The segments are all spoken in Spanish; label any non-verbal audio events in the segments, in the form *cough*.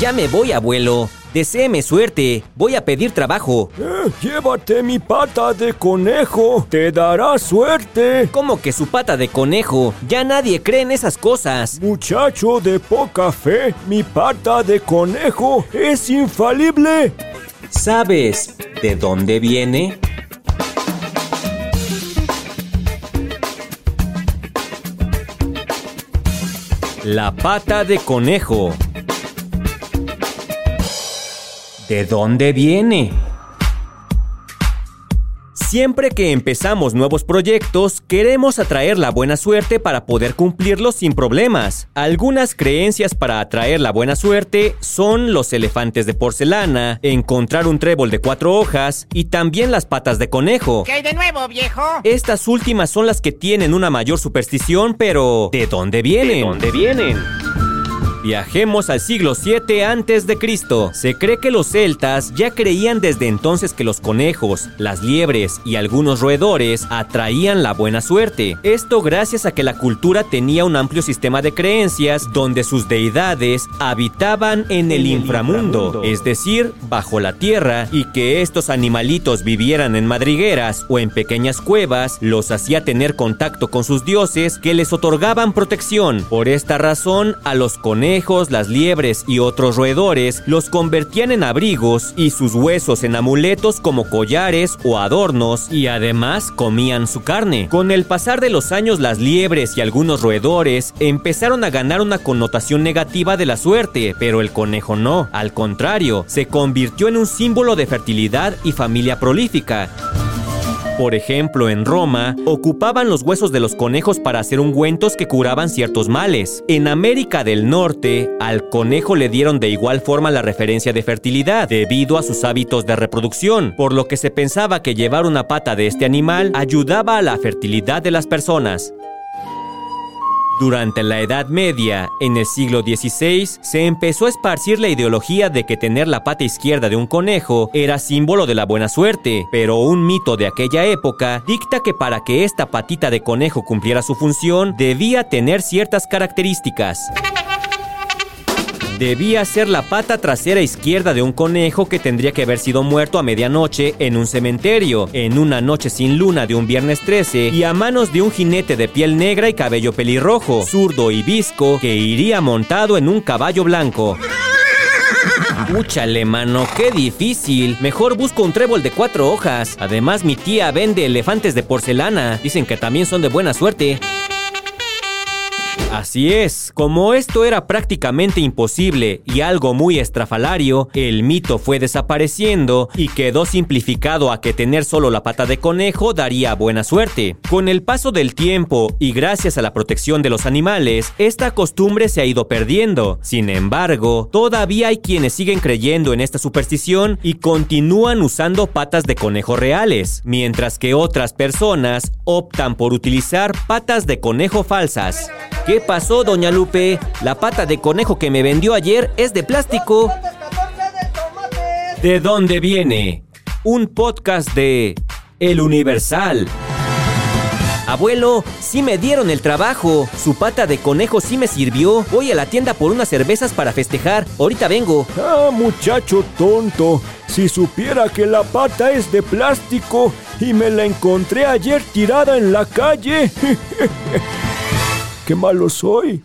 Ya me voy, abuelo. Deséeme suerte. Voy a pedir trabajo. Eh, llévate mi pata de conejo. Te dará suerte. ¿Cómo que su pata de conejo? Ya nadie cree en esas cosas. Muchacho de poca fe, mi pata de conejo es infalible. ¿Sabes de dónde viene? La pata de conejo. ¿De dónde viene? Siempre que empezamos nuevos proyectos, queremos atraer la buena suerte para poder cumplirlos sin problemas. Algunas creencias para atraer la buena suerte son los elefantes de porcelana, encontrar un trébol de cuatro hojas y también las patas de conejo. ¿Qué hay de nuevo, viejo? Estas últimas son las que tienen una mayor superstición, pero ¿de dónde vienen? ¿De dónde vienen? Viajemos al siglo 7 antes de Cristo. Se cree que los celtas ya creían desde entonces que los conejos, las liebres y algunos roedores atraían la buena suerte. Esto gracias a que la cultura tenía un amplio sistema de creencias donde sus deidades habitaban en el inframundo, es decir, bajo la tierra, y que estos animalitos vivieran en madrigueras o en pequeñas cuevas los hacía tener contacto con sus dioses que les otorgaban protección. Por esta razón, a los conejos las liebres y otros roedores los convertían en abrigos y sus huesos en amuletos como collares o adornos y además comían su carne. Con el pasar de los años las liebres y algunos roedores empezaron a ganar una connotación negativa de la suerte, pero el conejo no, al contrario, se convirtió en un símbolo de fertilidad y familia prolífica. Por ejemplo, en Roma, ocupaban los huesos de los conejos para hacer ungüentos que curaban ciertos males. En América del Norte, al conejo le dieron de igual forma la referencia de fertilidad, debido a sus hábitos de reproducción, por lo que se pensaba que llevar una pata de este animal ayudaba a la fertilidad de las personas. Durante la Edad Media, en el siglo XVI, se empezó a esparcir la ideología de que tener la pata izquierda de un conejo era símbolo de la buena suerte, pero un mito de aquella época dicta que para que esta patita de conejo cumpliera su función, debía tener ciertas características. Debía ser la pata trasera izquierda de un conejo que tendría que haber sido muerto a medianoche en un cementerio, en una noche sin luna de un viernes 13 y a manos de un jinete de piel negra y cabello pelirrojo, zurdo y visco, que iría montado en un caballo blanco. Úchale, mano, qué difícil. Mejor busco un trébol de cuatro hojas. Además, mi tía vende elefantes de porcelana. Dicen que también son de buena suerte. Así es, como esto era prácticamente imposible y algo muy estrafalario, el mito fue desapareciendo y quedó simplificado a que tener solo la pata de conejo daría buena suerte. Con el paso del tiempo y gracias a la protección de los animales, esta costumbre se ha ido perdiendo. Sin embargo, todavía hay quienes siguen creyendo en esta superstición y continúan usando patas de conejo reales, mientras que otras personas optan por utilizar patas de conejo falsas. ¿Qué pasó, doña Lupe? La pata de conejo que me vendió ayer es de plástico. ¿De dónde viene? Un podcast de El Universal. Abuelo, sí me dieron el trabajo. Su pata de conejo sí me sirvió. Voy a la tienda por unas cervezas para festejar. Ahorita vengo. Ah, muchacho tonto. Si supiera que la pata es de plástico y me la encontré ayer tirada en la calle. *laughs* qué malo soy.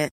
it.